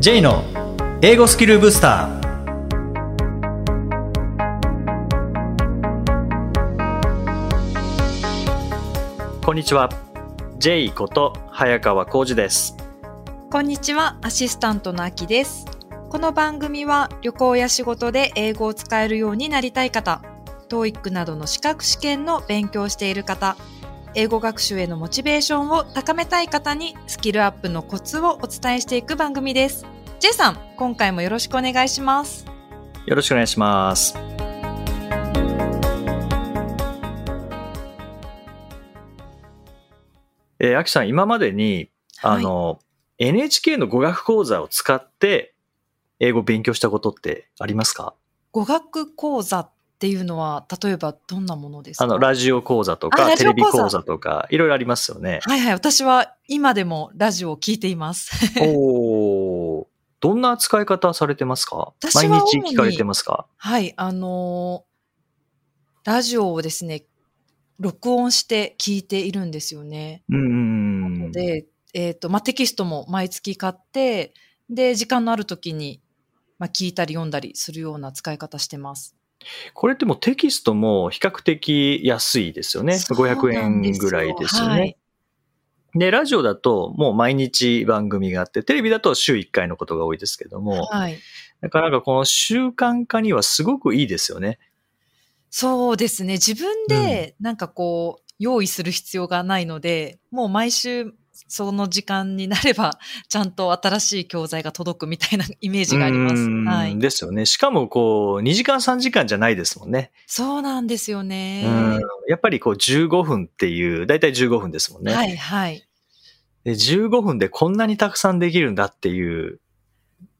J の英語スキルブスター。こんにちは。J こと早川浩二です。こんにちは、アシスタントのあきです。この番組は旅行や仕事で英語を使えるようになりたい方、TOEIC などの資格試験の勉強している方、英語学習へのモチベーションを高めたい方にスキルアップのコツをお伝えしていく番組です。J さん、今回もよろしくお願いします。よろしくお願いしますえー、あきさん今までにあの、NHK の語学講座を使って英語を勉強したことってありますか？語学講座っていうのは、例えばどんなものですか？あの、ラジオ講座とあか、テレビ講座とか、いろいろありますよね。はいはい、私は今でもラジオを聞いています。おーどんな使い方されてますか？毎日聞かれてますか？はい、あのーラジオをですね、録音して聞いているんですよね。うんうんうん。で、えっ、と、まあ、テキストも毎月買って、で、時間のある時に、まあ、聞いたり読んだりするような使い方してます。これってもうテキストも比較的安いですよね。そうなん500円ぐらいですよね。はいで、ラジオだともう毎日番組があって、テレビだと週1回のことが多いですけども、はい。なかなかこの習慣化にはすごくいいですよね。そうですね。自分で、なんかこう、用意する必要がないので、もう毎週、その時間になれば、ちゃんと新しい教材が届くみたいな イメージがあります。うんはい。ですよね。しかもこう、2時間3時間じゃないですもんね。そうなんですよね。うんやっぱりこう15分っていう、だいたい15分ですもんね。はいはい。で15分でこんなにたくさんできるんだっていう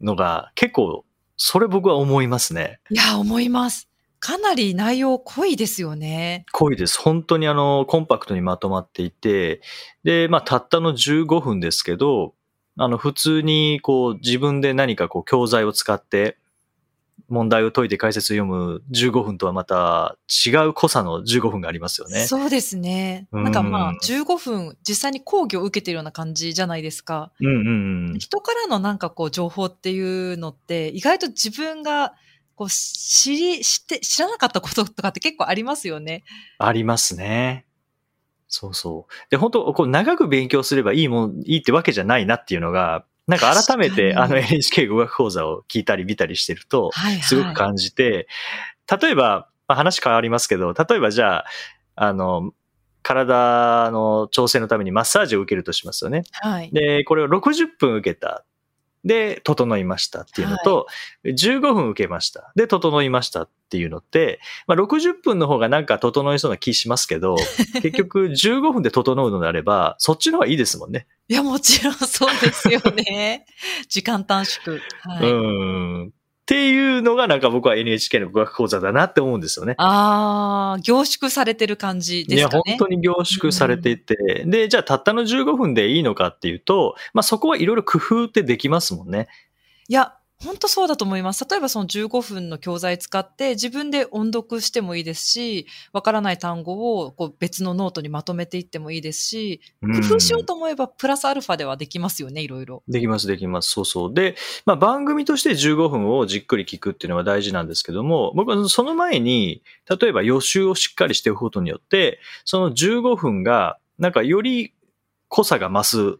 のが結構、それ僕は思いますね。いや、思います。かなり内容濃いですよね。濃いです。本当にあの、コンパクトにまとまっていて、で、まあ、たったの15分ですけど、あの、普通にこう、自分で何かこう、教材を使って、問題を解いて解説を読む15分とはまた違う濃さの15分がありますよね。そうですね。うんなんかまあ、15分実際に講義を受けてるような感じじゃないですか。うんうんうん。人からのなんかこう情報っていうのって、意外と自分がこう知り、知って、知らなかったこととかって結構ありますよね。ありますね。そうそう。で、本当こう、長く勉強すればいいもん、いいってわけじゃないなっていうのが、なんか改めて、あの NHK 語学講座を聞いたり見たりしてると、はいはい。すごく感じて、例えば、まあ、話変わりますけど、例えばじゃあ、あの、体の調整のためにマッサージを受けるとしますよね。はい。で、これを60分受けた。で、整いましたっていうのと、15分受けました。で、整いましたっていうのって、まあ、60分の方がなんか整いそうな気しますけど、結局15分で整うのであれば、そっちの方がいいですもんね。いや、もちろんそうですよね。時間短縮。はい。うん。っていうのがなんか僕は NHK の語学講座だなって思うんですよね。ああ、凝縮されてる感じいや、ですかね。本当に凝縮されていて、で、じゃあたったの15分でいいのかっていうと、まあそこはいろいろ工夫ってできますもんね。いや、本当そうだと思います。例えばその15分の教材使って自分で音読してもいいですし、わからない単語をこう別のノートにまとめていってもいいですし、うん工夫しようと思えばプラスアルファではできますよね、いろいろ。できます、できます。そうそう。で、まあ番組として15分をじっくり聞くっていうのは大事なんですけども、僕はその前に、例えば予習をしっかりしておくことによって、その15分が、なんかより濃さが増す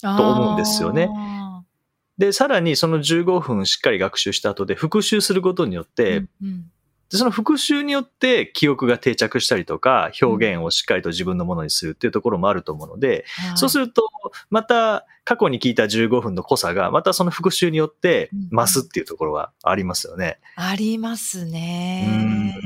と思うんですよねあで、さらにその15分しっかり学習した後で復習することによっー。て、うんうんでその復習によって記憶が定着したりとか、表現をしっかりと自分のものにするっていうところもあると思うので、はいそうすると、また過去に聞いた15分の濃さが、またその復習によって増すっていうところはありますよね。ありますうんね。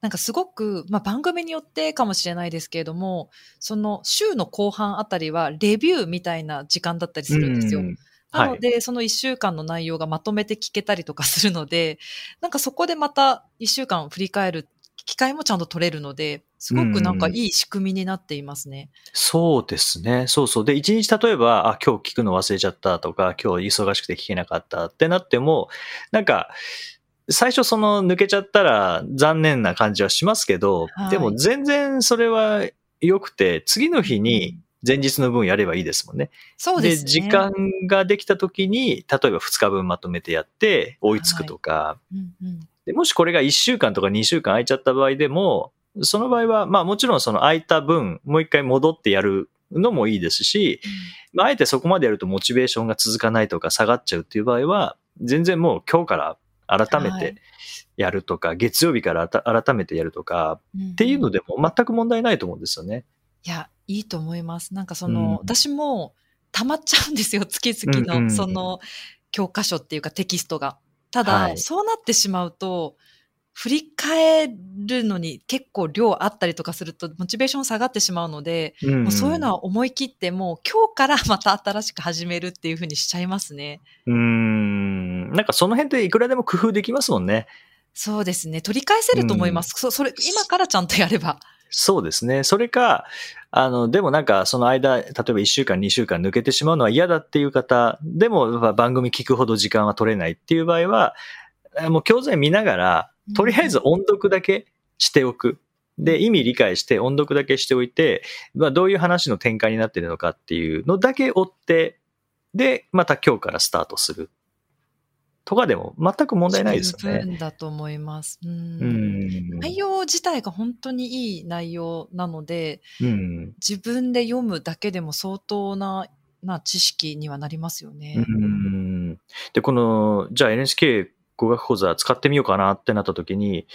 なんかすごく、まあ、番組によってかもしれないですけれども、その週の後半あたりはレビューみたいな時間だったりするんですよ。うんなので、その1週間の内容がまとめて聞けたりとかするので、なんかそこでまた1週間振り返る機会もちゃんと取れるので、すごくなんかいい仕組みになっていますね。そうですね。そうそう。で、一日例えば、あ、今日聞くの忘れちゃったとか、今日忙しくて聞けなかったってなっても、なんか、最初その抜けちゃったら残念な感じはしますけど、はいでも全然それは良くて、次の日に前日の分やればいいですもんね。そうですね。時間ができた時に、例えば2日分まとめてやって追いつくとか、うんうんでもしこれが1週間とか2週間空いちゃった場合でも、その場合は、まあもちろんその空いた分、もう一回戻ってやるのもいいですし、まああえてそこまでやるとモチベーションが続かないとか下がっちゃうっていう場合は、全然もう今日から改めてはいやるとか、月曜日から改めてやるとか、うんっていうのでも全く問題ないと思うんですよね。いや、いいと思います。なんかその、うん私も溜まっちゃうんですよ、月々の、うんうんその、教科書っていうかテキストが。ただ、はいそうなってしまうと、振り返るのに結構量あったりとかすると、モチベーション下がってしまうので、うんもうそういうのは思い切って、もう今日からまた新しく始めるっていうふうにしちゃいますね。うーん。なんかその辺っていくらでも工夫できますもんね。そうですね。取り返せると思います。そそれ、今からちゃんとやれば。そうですね。それか、あの、でもなんかその間、例えば1週間、2週間抜けてしまうのは嫌だっていう方、でも番組聞くほど時間は取れないっていう場合は、えもう教材見ながら、とりあえず音読だけしておく。で、意味理解して音読だけしておいて、まあどういう話の展開になってるのかっていうのだけ追って、で、また今日からスタートする。とかでも全く問題ないですよ十ね。分だと思います。う。うんん。内容自体が本当にいい内容なので、うん。自分で読むだけでも相当なな知識にはなりますよね。うんで、この、じゃあ NHK 語学講座使ってみようかなってなった時に、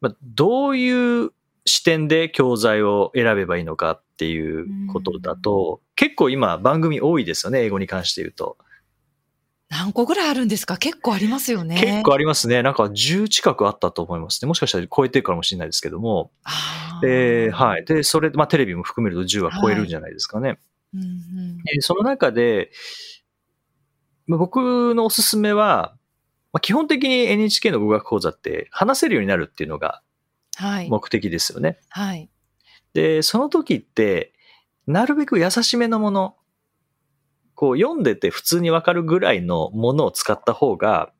まあ、どういう視点で教材を選べばいいのかっていうことだと、結構今番組多いですよね、英語に関して言うと。何個ぐらいあるんですか？結構ありますよね。結構ありますね。なんか10近くあったと思いますね。もしかしたら超えてるかもしれないですけども。あーえーはい。で、それ、まあテレビも含めると10は超えるんじゃないですかね。うんうんえーその中で、まあ僕のおすすめは、まあ、基本的に NHK の語学講座って話せるようになるっていうのがはい。目的ですよね。はい。で、その時って、なるべく優しめのもの、こう読んでて普通にわかるぐらいのものを使った方が、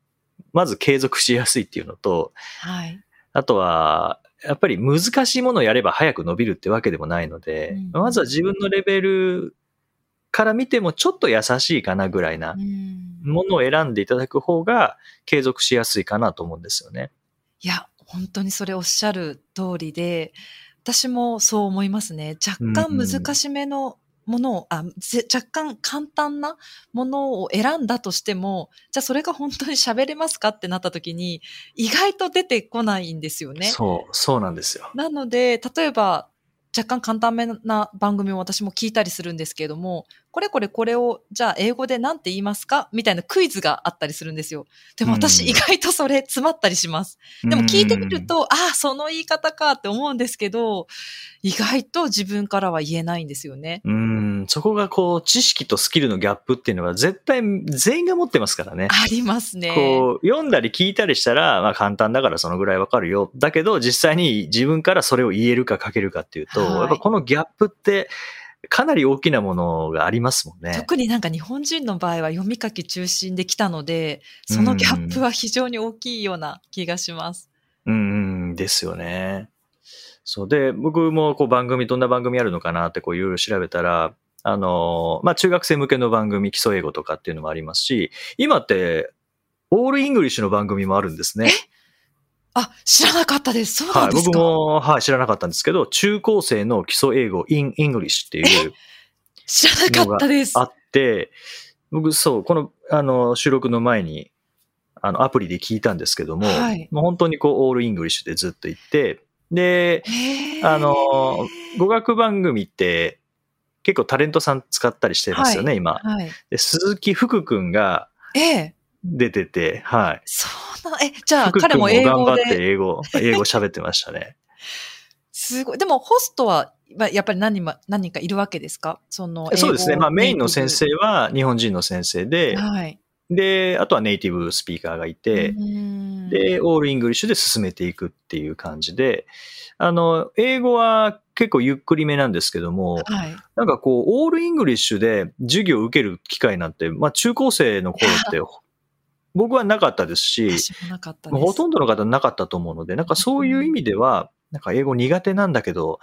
まず継続しやすいっていうのと、はい。あとは、やっぱり難しいものをやれば早く伸びるってわけでもないので、うんまずは自分のレベルから見てもちょっと優しいかなぐらいなうんものを選んでいただく方が継続しやすいかなと思うんですよね。いや、本当にそれおっしゃる通りで、私もそう思いますね。若干難しめのものを、あぜ若干簡単なものを選んだとしても、じゃあそれが本当に喋れますかってなった時に、意外と出てこないんですよね。そう、そうなんですよ。なので、例えば、若干簡単めな番組を私も聞いたりするんですけれども、これこれこれを、じゃあ英語で何て言いますか？みたいなクイズがあったりするんですよ。でも私うん意外とそれ詰まったりします。でも聞いてみると、ああ、その言い方かって思うんですけど、意外と自分からは言えないんですよね。うん、そこがこう、知識とスキルのギャップっていうのは絶対全員が持ってますからね。ありますね。こう、読んだり聞いたりしたら、まあ簡単だからそのぐらいわかるよ。だけど、実際に自分からそれを言えるか書けるかっていうと、はいやっぱこのギャップって、かなり大きなものがありますもんね。特になんか日本人の場合は読み書き中心で来たので、そのギャップは非常に大きいような気がします。うん、うん、ですよね。そうで、僕もこう番組、どんな番組あるのかなってこういろいろ調べたら、あの、まあ中学生向けの番組、基礎英語とかっていうのもありますし、今って、オールイングリッシュの番組もあるんですね。あ、知らなかったです。そうなはい、んですか、僕も、はい、知らなかったんですけど、中高生の基礎英語 in English っていう知らなかったです。あって、僕、そう、この、あの、収録の前に、あの、アプリで聞いたんですけども、はいもう本当にこう、オールイングリッシュでずっと言って、で、あの、語学番組って、結構タレントさん使ったりしてますよね、はい今。はい。で鈴木福くんがええ。出てて、はい。そうな、え、じゃあ彼も英語頑張ってで。英語、英語喋ってましたね。すごい。でもホストは、まあやっぱり何何人かいるわけですか？その、そうですね。まあメインの先生は日本人の先生でブ、はい。で、あとはネイティブスピーカーがいて、うんで、オールイングリッシュで進めていくっていう感じで、あの、英語は結構ゆっくりめなんですけども、はい。なんかこう、オールイングリッシュで授業を受ける機会なんて、まあ中高生の頃って、僕はなかったですし、す。ほとんどの方なかったと思うので、なんかそういう意味では、なんか英語苦手なんだけど、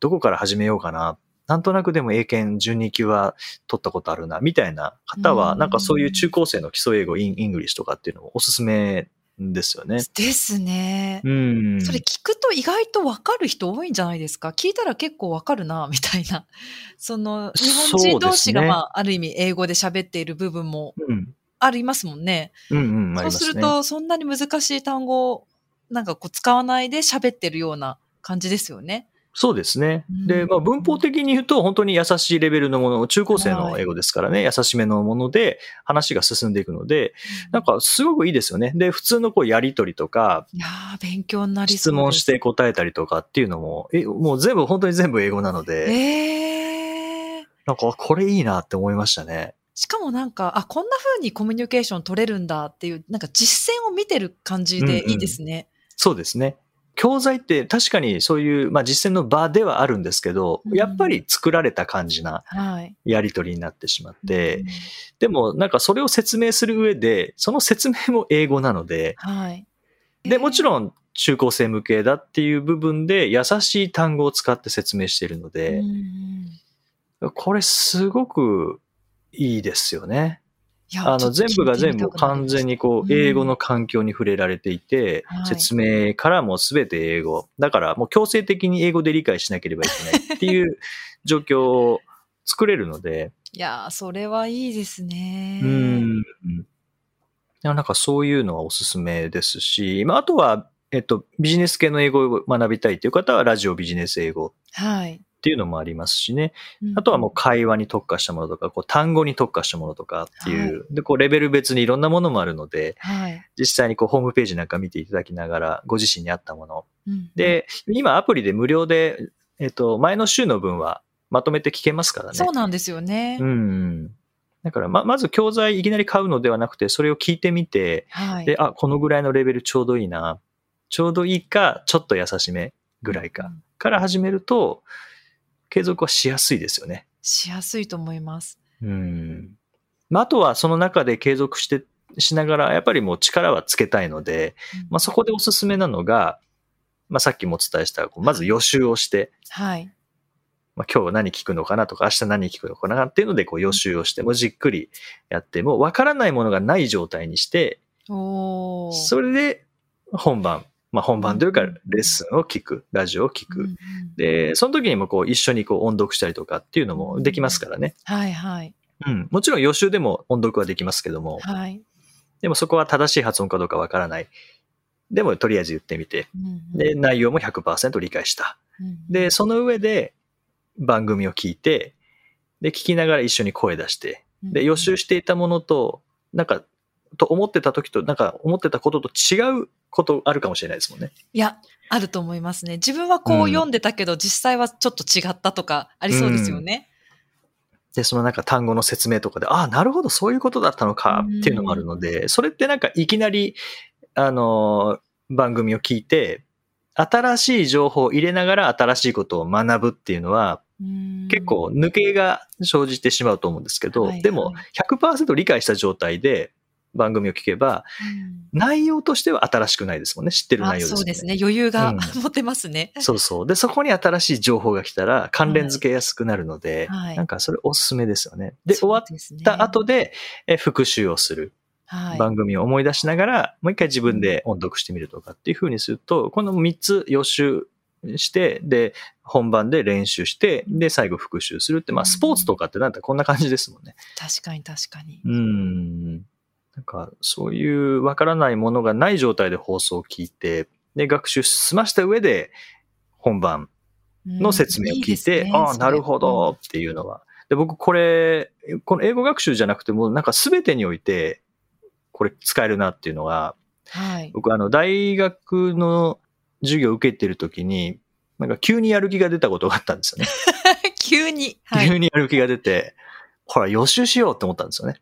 どこから始めようかな。なんとなくでも英検12級は取ったことあるな、みたいな方は、うんなんかそういう中高生の基礎英語、 in English とかっていうのもおすすめですよね。ですね。うん。それ聞くと意外とわかる人多いんじゃないですか？聞いたら結構わかるな、みたいな。その、日本人同士が、まあ、ある意味英語で喋っている部分もうん。ありますもんね。うんうん、あそうす。ると、そんなに難しい単語を、なんかこう使わないで喋ってるような感じですよね。そうですね。うんで、まあ、文法的に言うと、本当に優しいレベルのもの、中高生の英語ですからね、優しめのもので話が進んでいくので、なんかすごくいいですよね。で、普通のこうやりとりとか、いやー、勉強になり。質問して答えたりとかっていうのも、え、もう全部、本当に全部英語なので、えー。なんかこれいいなって思いましたね。しかもなんか、あ、こんな風にコミュニケーション取れるんだっていう、なんか実践を見てる感じでいいですね。そうですね。教材って確かにそういう、まあ、実践の場ではあるんですけど、うんやっぱり作られた感じなはい。やりとりになってしまって、うんでもなんかそれを説明する上で、その説明も英語なので、はい。で、もちん、ろん中高生向けだっていう部分で優しい単語を使って説明しているのうんでう、んこれすごくいいですよね。あの、全部が全部完全にこう、うん英語の環境に触れられていて、はい説明からも全て英語。だからもう強制的に英語で理解しなければいけない っていう状況を作れるので、いやー、それはいいですね。うん。なんかそういうのはおすすめですし、まあ、あとは、えっと、ビジネス系の英語を学びたいという方は、ラジオビジネス英語はい。っていうのもありますしね。うんあとはもう会話に特化したものとか、こう単語に特化したものとかっていう、で、こうレベル別にいろんなものもあるので、はい。実際にこうホームページなんか見ていただきながら、ご自身に合ったもの。うん、で、今アプリで無料で、えっと、前の週の分はまとめて聞けますからね。そうなんですよね。うん。だから、ま、まず教材いきなり買うのではなくて、それを聞いてみて、はい。で、あ、このぐらいのレベルちょうどいいな。ちょうどいいか、ちょっと優しめぐらいか。うんから始めると、継続はしやすいですよね。しやすいと思います。うん。まあ、あとはその中で継続して、しながら、やっぱりもう力はつけたいので、まあ、そこでおすすめなのが、まあ、さっきもお伝えした、まず予習をして、はい。まあ、今日何聞くのかなとか、明日何聞くのかなっていうので、こう予習をして、もうじっくりやって、もう分からないものがない状態にして、それで本番、まあ、本番というか、うんレッスンを聞く、ラジオを聞く。で、その時にもこう一緒にこう音読したりとかっていうのもできますからね。はいはい。うん。もちろん予習でも音読はできますけども、はい。でもそこは正しい発音かどうかわからない。でもとりあえず言ってみて、で、内容も100%理解した。うんで、その上で番組を聞いて、で、聞きながら一緒に声出して、で、予習していたものと、なんか、と思ってた時と、なんか思ってたことと違うことあるかもしれないですもんね。いや、あると思いますね。自分はこう読んでたけど、実際はちょっと違ったとかありそうですよね。で、そのなんか単語の説明とかで、ああ、なるほど、そういうことだったのかっていうのもあるので、それってなんかいきなり、あのー番組を聞いて、新しい情報を入れながら新しいことを学ぶっていうのは、うん結構抜けが生じてしまうと思うんですけど、はいはいでも100%理解した状態で番組を聞けば、内容としては新しくないですもんね。知ってるあ内容ですね。そうですね。余裕がうん持てますね。そうそう。で、そこに新しい情報が来たら関連付けやすくなるので、はいなんかそれおすすめですよね。で、終わった後で、え復習をする。はい番組を思い出しながら、もう一回自分で音読してみるとかっていう風にすると、この3つ予習して、で、本番で練習して、で、最後復習するって、まあ、スポーツとかってなんだこんな感じですもんね。確かに確かに。うん。なんか、そういうわからないものがない状態で放送を聞いて、で、学習済ました上で、本番の説明を聞いて、ああ、なるほどっていうのは。で、僕これ、この英語学習じゃなくても、なんか全てにおいて、これ使えるなっていうのが、はい。僕あの、大学の授業を受けてる時に、なんか急にやる気が出たことがあったんですよね。急に。はい。急にやる気が出て、ほら予習しようって思ったんですよね。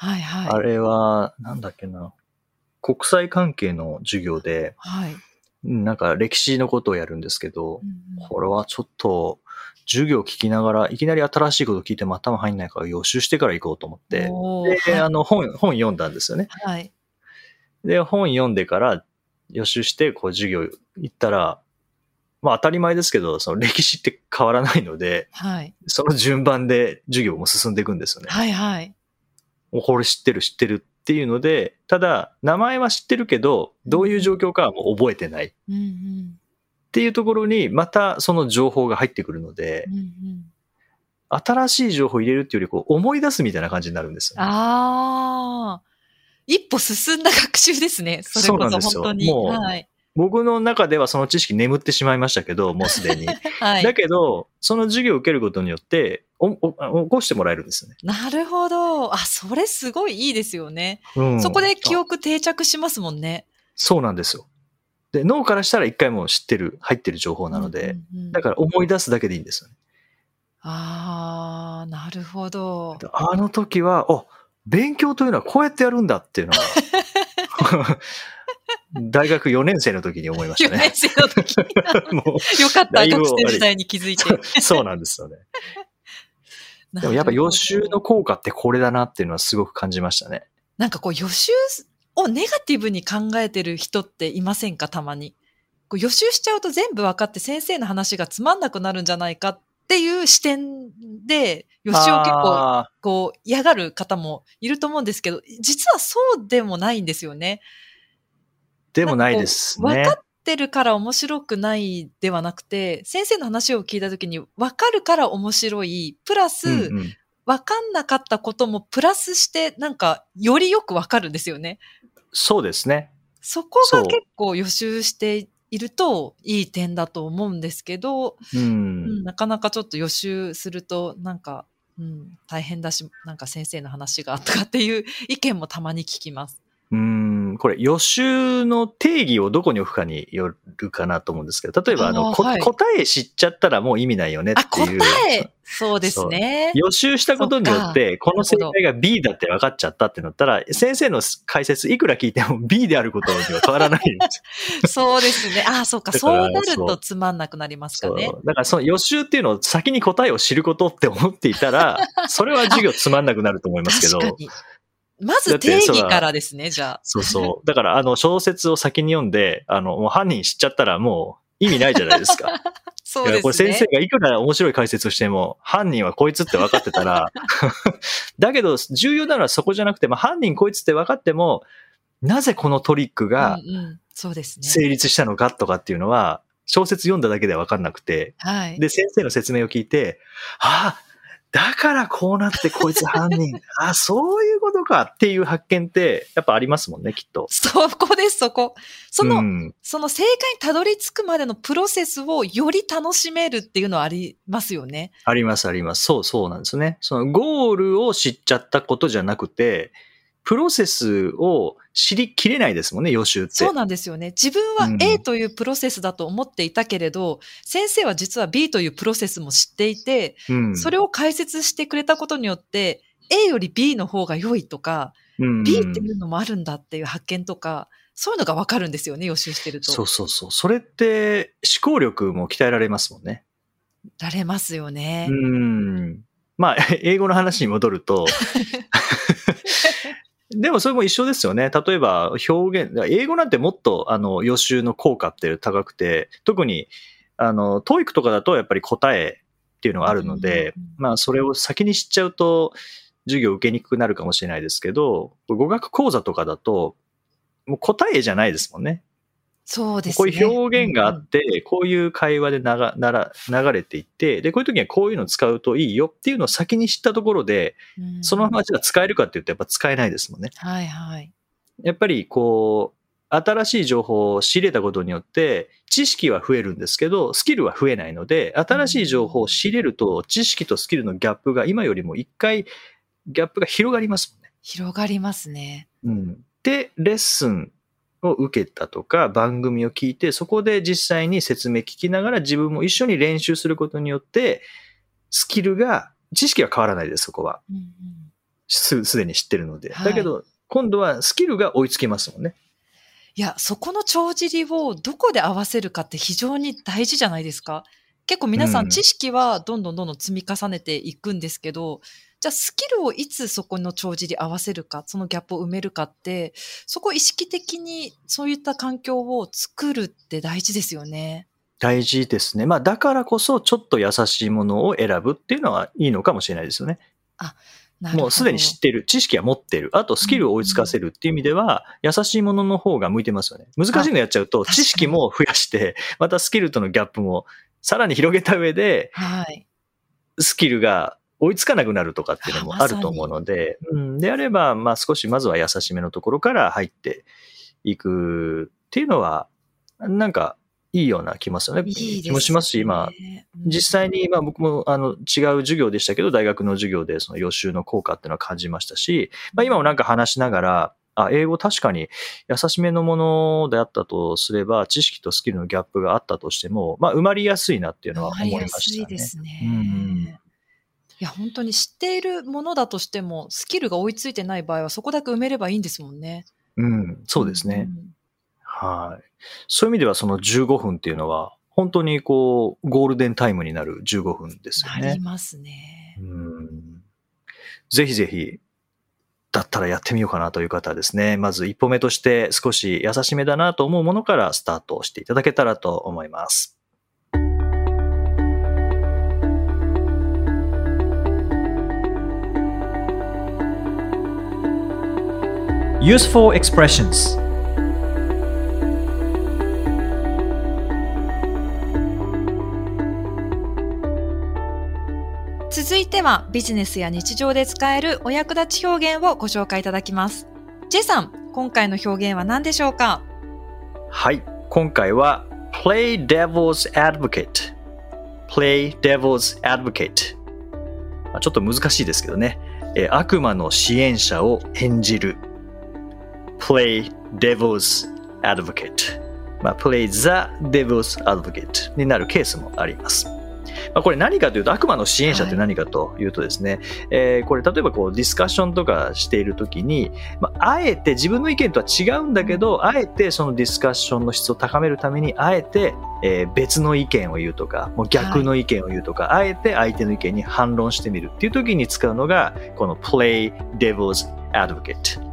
はいはい。あれは、なんだっけな。国際関係の授業で、はい。うんなんか歴史のことをやるんですけどう、んうんこれはちょっと、授業聞きながら、いきなり新しいこと聞いても頭入んないから予習してから行こうと思って、で、はいあの、本、本読んだんですよね。はい。で、本読んでから予習して、こう授業行ったら、まあ当たり前ですけど、その歴史って変わらないので、はい。その順番で授業も進んでいくんですよね。はいはい。これ知ってる知ってるっていうので、ただ、名前は知ってるけど、どういう状況かはもう覚えてないっ。ていうところに、またその情報が入ってくるのでうん、うん。新しい情報を入れるっていうより、こう思い出すみたいな感じになるんですよね、ああ。一歩進んだ学習ですね。それこそそうなんですよ本当に。もうはい。僕の中ではその知識眠ってしまいましたけど、もうすでに。はい。だけど、その授業を受けることによって、おお起こしてもらえるんですよね。なるほど。あ、それすごいいいですよね。うんそこで記あ憶定着しますもんね。そうなんですよ。で、脳からしたら一回もう知ってる、入ってる情報なので、うんうんうんだから思い出すだけでいいんですよね。ああ、なるほど。あの時は、あ、勉強というのはこうやってやるんだっていうのは、大学4年生の時に思いまし4たね。年生の時。もよかった、学生時代に気づいて。うそうなんですよね。でもやっぱ予習の効果ってこれだなっていうのはすごく感じましたね。なんかこう予習をネガティブに考えてる人っていませんかたまに。こう予習しちゃうと全部分かって先生の話がつまんなくなるんじゃないかっていう視点で予習を結構あこう嫌がる方もいると思うんですけど、実はそうでもないんですよね。ーでもないですね分。かってるから面白くないではなくて、先生の話を聞いたときに分かるから面白い、プラス、うんうん分かんなかったこともプラスして、なんか、よりよく分かるんですよね。そうですね。そこが結構予習しているといい点だと思うんですけど、ううんん。なかなかちょっと予習すると、なんか、うん、大変だし、なんか先生の話がとかっていう意見もたまに聞きます。うん、これ予習の定義をどこに置くかによるかなと思うんですけど、例えばあの、はい答え知っちゃったらもう意味ないよねあ、っていう。答えそうですね。予習したことによって、この正解が B だって分かっちゃったってなったら、先生の解説いくら聞いても B であることには変わらないんですよそうですね。あ、そうか。そうなるとつまんなくなりますかね。だからその予習っていうのを先に答えを知ることって思っていたら、それは授業つまんなくなると思いますけど。確かに。まず定義からですね、じゃあ。そうそう。だから、あの、小説を先に読んで、あの、もう犯人知っちゃったらもう意味ないじゃないですか。そうですね。先生がいくら面白い解説をしても、犯人はこいつって分かってたら、だけど重要なのはそこじゃなくて、まあ、犯人こいつって分かっても、なぜこのトリックがそうですね。成立したのかとかっていうのは、小説読んだだけでは分かんなくて、はい。で、先生の説明を聞いて、ああ、だからこうなってこいつ犯人、あそういうことかっていう発見って、やっぱありますもんね、きっと。そこです、そこ。その、うん、その正解にたどり着くまでのプロセスをより楽しめるっていうのはありますよね。あります、あります。そうそうなんですね。そのゴールを知っちゃったことじゃなくて、プロセスを知りきれないですもんね、予習って。そうなんですよね。自分はうん A というプロセスだと思っていたけれど、先生は実は B というプロセスも知っていて、うん、それを解説してくれたことによって、A より B の方が良いとか、うん、B っていうのもあるんだっていう発見とか、そういうのがわかるんですよね、予習してると。そうそうそう。それって思考力も鍛えられますもんね。られますよね。うん。まあ、英語の話に戻ると、でもそれも一緒ですよね。例えば表現、英語なんてもっとあの予習の効果って高くて、特にあの、 TOEIC とかだとやっぱり答えっていうのがあるので、まあそれを先に知っちゃうと授業受けにくくなるかもしれないですけど、語学講座とかだと、もう答えじゃないですもんね。そうですね。こういう表現があうんうんって、こういう会話でながなら流れていって、で、こういう時にはこういうのを使うといいよっていうのを先に知ったところで、うんそのままじゃあ使えるかって言うとやっぱ使えないですもんね。はいはい。やっぱりこう、新しい情報を仕入れたことによって、知識は増えるんですけど、スキルは増えないので、新しい情報を仕入れると、知識とスキルのギャップが今よりも一回、ギャップが広がりますもんね。広がりますね。うん、で、レッスンを受けたとか、番組を聞いて、そこで実際に説明聞きながら自分も一緒に練習することによって、スキルが、知識は変わらないです、そこは。うんうんすすでに知ってるので。はいだけど、今度はスキルが追いつきますもんね。いや、そこの帳尻をどこで合わせるかって非常に大事じゃないですか。結構皆さうんん知識はどんどんどんどん積み重ねていくんですけど、じゃあスキルをいつそこの帳尻合わせるか、そのギャップを埋めるかって、そこ意識的にそういった環境を作るって大事ですよね。大事ですね。まあ、だからこそ、ちょっと優しいものを選ぶっていうのはいいのかもしれないですよね。なるほどもうすでに知ってる、知識は持ってる、あとスキルを追いつかせるっていう意味では、優しいものの方が向いてますよね。難しいのやっちゃうと、知識も増やして、またスキルとのギャップもさらに広げた上で、はい。スキルが追いつかなくなるとかっていうのもあると思うので、うん、であれば、まあ少しまずは優しめのところから入っていくっていうのは、なんかいいような気ますよね。いいね気もしますし、今、うん実際に、まあ僕もあの違う授業でしたけど、大学の授業でその予習の効果っていうのは感じましたし、まあ今もなんか話しながら、あ、英語確かに優しめのものであったとすれば、知識とスキルのギャップがあったとしても、まあ埋まりやすいなっていうのは思いまわかりやすしたね。いですね。うんいや、本当に知っているものだとしても、スキルが追いついてない場合は、そこだけ埋めればいいんですもんね。うん、そうですね。んはい。そういう意味ではその15分っていうのは、本当にこう、ゴールデンタイムになる15分ですよねなり。ますね。うんぜひぜひ、だったらやってみようかなという方はですね、まず一歩目として少し優しめだなと思うものからスタートしていただけたらと思います。Useful expressions 続いては、ビジネスや日常で使えるお役立ち表現をご紹介いただきます。J さん、今回の表現は何でしょうか？はい。今回は play devil's advocate。play devil's advocate。まあちょっと難しいですけどね。えー悪魔の支援者を演じる。Play devil's advocate。まあ、play the devil's advocate になるケースもあります。まあ、これ何かというと悪魔の支援者って何かというとですね、えーこれ例えばこうディスカッションとかしているときに、まあ、あえて自分の意見とは違うんだけど、あえてそのディスカッションの質を高めるために、あえて、えー別の意見を言うとか、もう逆の意見を言うとか、あえて相手の意見に反論してみるっていう時に使うのが、この play devil's advocate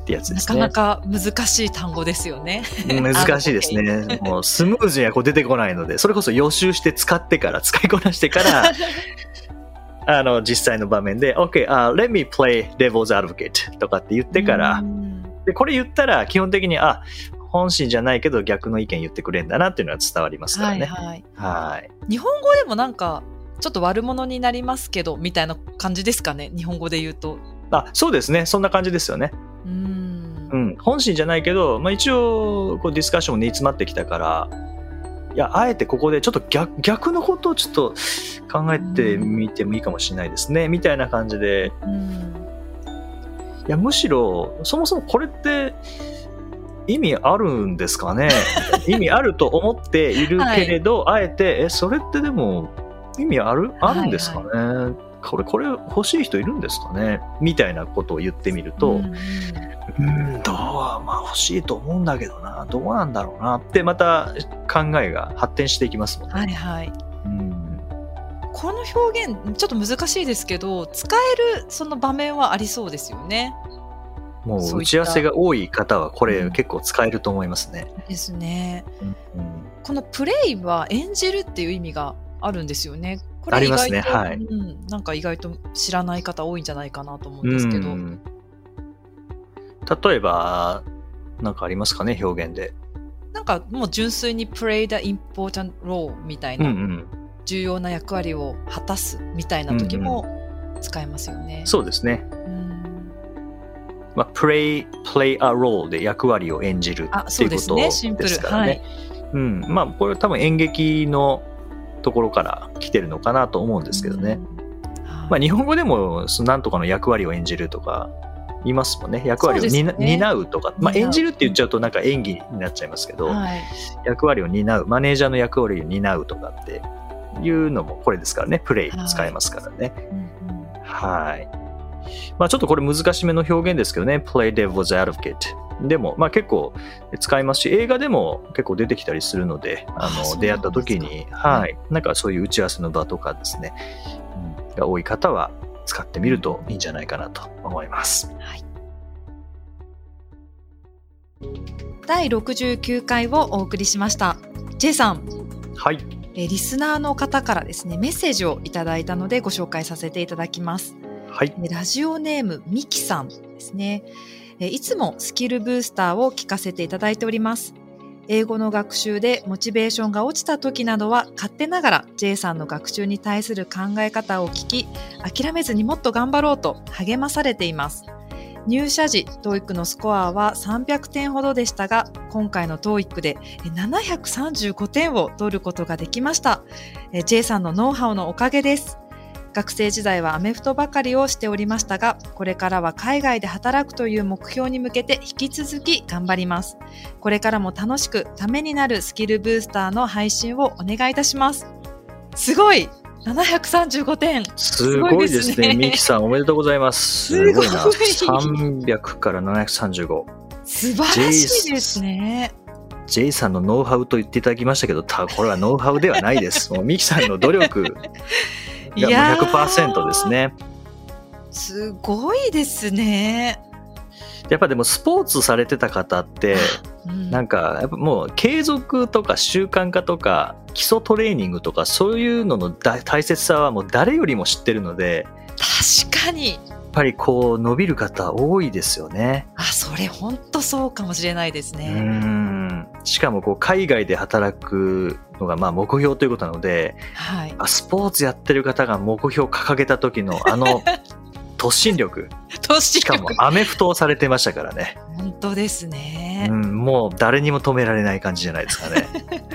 ってやつですね。なかなか難しい単語ですよね。難しいですね。もうスムーズにはこう出てこないので、それこそ予習して使ってから、使いこなしてから、あの、実際の場面で、OK、uh, let me play devil's advocate とかって言ってからう、んで、これ言ったら基本的に、あ、本心じゃないけど逆の意見言ってくれんだなっていうのは伝わりますからね。はいはい。はい。日本語でもなんか、ちょっと悪者になりますけど、みたいな感じですかね。日本語で言うと。あ、そうですね。そんな感じですよね。うーんう。ん。本心じゃないけど、まあ一応、こうディスカッションも煮詰まってきたから、いや、あえてここでちょっと逆逆のことをちょっと考えてみてもいいかもしれないですね。みたいな感じで、うんいや、むしろ、そもそもこれって、意味あるんですかね？意味あると思っているけれど、あえて、え、それってでも、意味ある？あるんですかね、これ、これ欲しい人いるんですかね？みたいなことを言ってみると、うんうん、どうまあ欲しいと思うんだけどな、どうなんだろうなって、また考えが発展していきますもんね。はいはい。うんこの表現、ちょっと難しいですけど、使えるその場面はありそうですよね。もう打ち合わせが多い方は、これうん結構使えると思いますね。ですね。うんこのプレイは演じるっていう意味があるんですよね。こありますね意外とはいうん、なんか意外と知らない方多いんじゃないかなと思うんですけど。うん例えば、なんかありますかね、表現で。なんかもう純粋に play the important role みたいうんう。なん重要な役割を果たすみたいな時も使えますよね。そうですね。うんまあ、play, play a role で役割を演じるあ、って。いううことでシンプル。すからね。はい。うん。まあ、これは多分演劇のところから来てるのかなと思うんですけどね。うん。まあ、日本語でも、そのなんとかの役割を演じるとか、言いますもんね。役割を担,、うとか。まあ、演じるって言っちゃうとなんか演技になっちゃいますけど、はい。役割を担う、マネージャーの役割を担うとかっていうのもこれですからね。プレイはい使えますからね。うんうんはい。まあちょっとこれ難しめの表現ですけどね。play devil's advocate。でも、まあ結構使いますし、映画でも結構出てきたりするので、あの、出会った時に、はい。なんかそういう打ち合わせの場とかですね、うんが多い方は使ってみるといいんじゃないかなと思います。はい。第69回をお送りしました。J さん、はい。えーリスナーの方からですね、メッセージをいただいたのでご紹介させていただきます。はい。ラジオネームミキさんですね。えいつもスキルブースターを聞かせていただいております。英語の学習でモチベーションが落ちた時などは勝手ながら J さんの学習に対する考え方を聞き、諦めずにもっと頑張ろうと励まされています。入社時、TOEIC のスコアは300点ほどでしたが、今回の TOEIC でえ735点を取ることができました。え J さんのノウハウのおかげです。学生時代はアメフトばかりをしておりましたが、これからは海外で働くという目標に向けて引き続き頑張ります。これからも楽しくためになるスキルブースターの配信をお願いいたします。すごい !735 点すごいですね。すごいですねミキさんおめでとうございます。すごいな。すごい300から735。素晴らしいですね。J さんのノウハウと言っていただきましたけど、たこれはノウハウではないです。もうミキさんの努力いやーがもう100%ですね。すごいですね。やっぱでもスポーツされてた方って、うんなんかやっぱもう継続とか習慣化とか基礎トレーニングとかそういうのの大大切さはもう誰よりも知ってるので、確かに。やっぱりこう伸びる方多いですよね。あ、それ本当そうかもしれないですうね。ん。しかもこう海外で働くのがまあ目標ということなので、はい。あスポーツやってる方が目標を掲げた時のあの 突進力。年しかもアメフトをされてましたからね。本当ですね。うん、もう誰にも止められない感じじゃないですかね。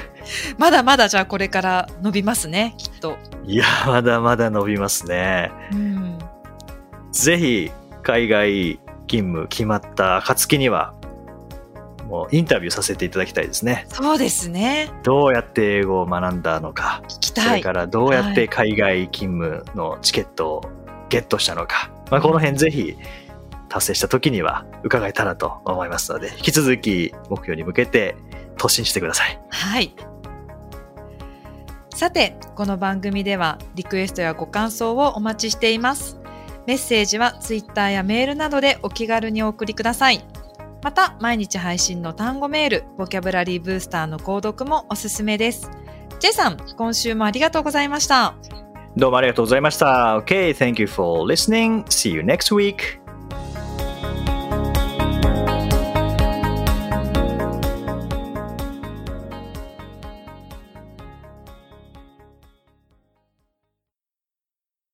まだまだじゃあこれから伸びますね、きっと。いや、まだまだ伸びますね。うん。ぜひ、海外勤務決まった暁には、もうインタビューさせていただきたいですね。そうですね。どうやって英語を学んだのか、聞きたい。それからどうやって海外勤務のチケットをゲットしたのか、まあ、この辺ぜひ達成した時には伺えたらと思いますので、引き続き目標に向けて突進してください。はい。さて、この番組ではリクエストやご感想をお待ちしています。メッセージはツイッターやメールなどでお気軽にお送りください。また、毎日配信の単語メール、ボキャブラリーブースターの購読もおすすめです。J さん、今週もありがとうございました。どうもありがとうございました。Okay, thank you for listening. See you next week.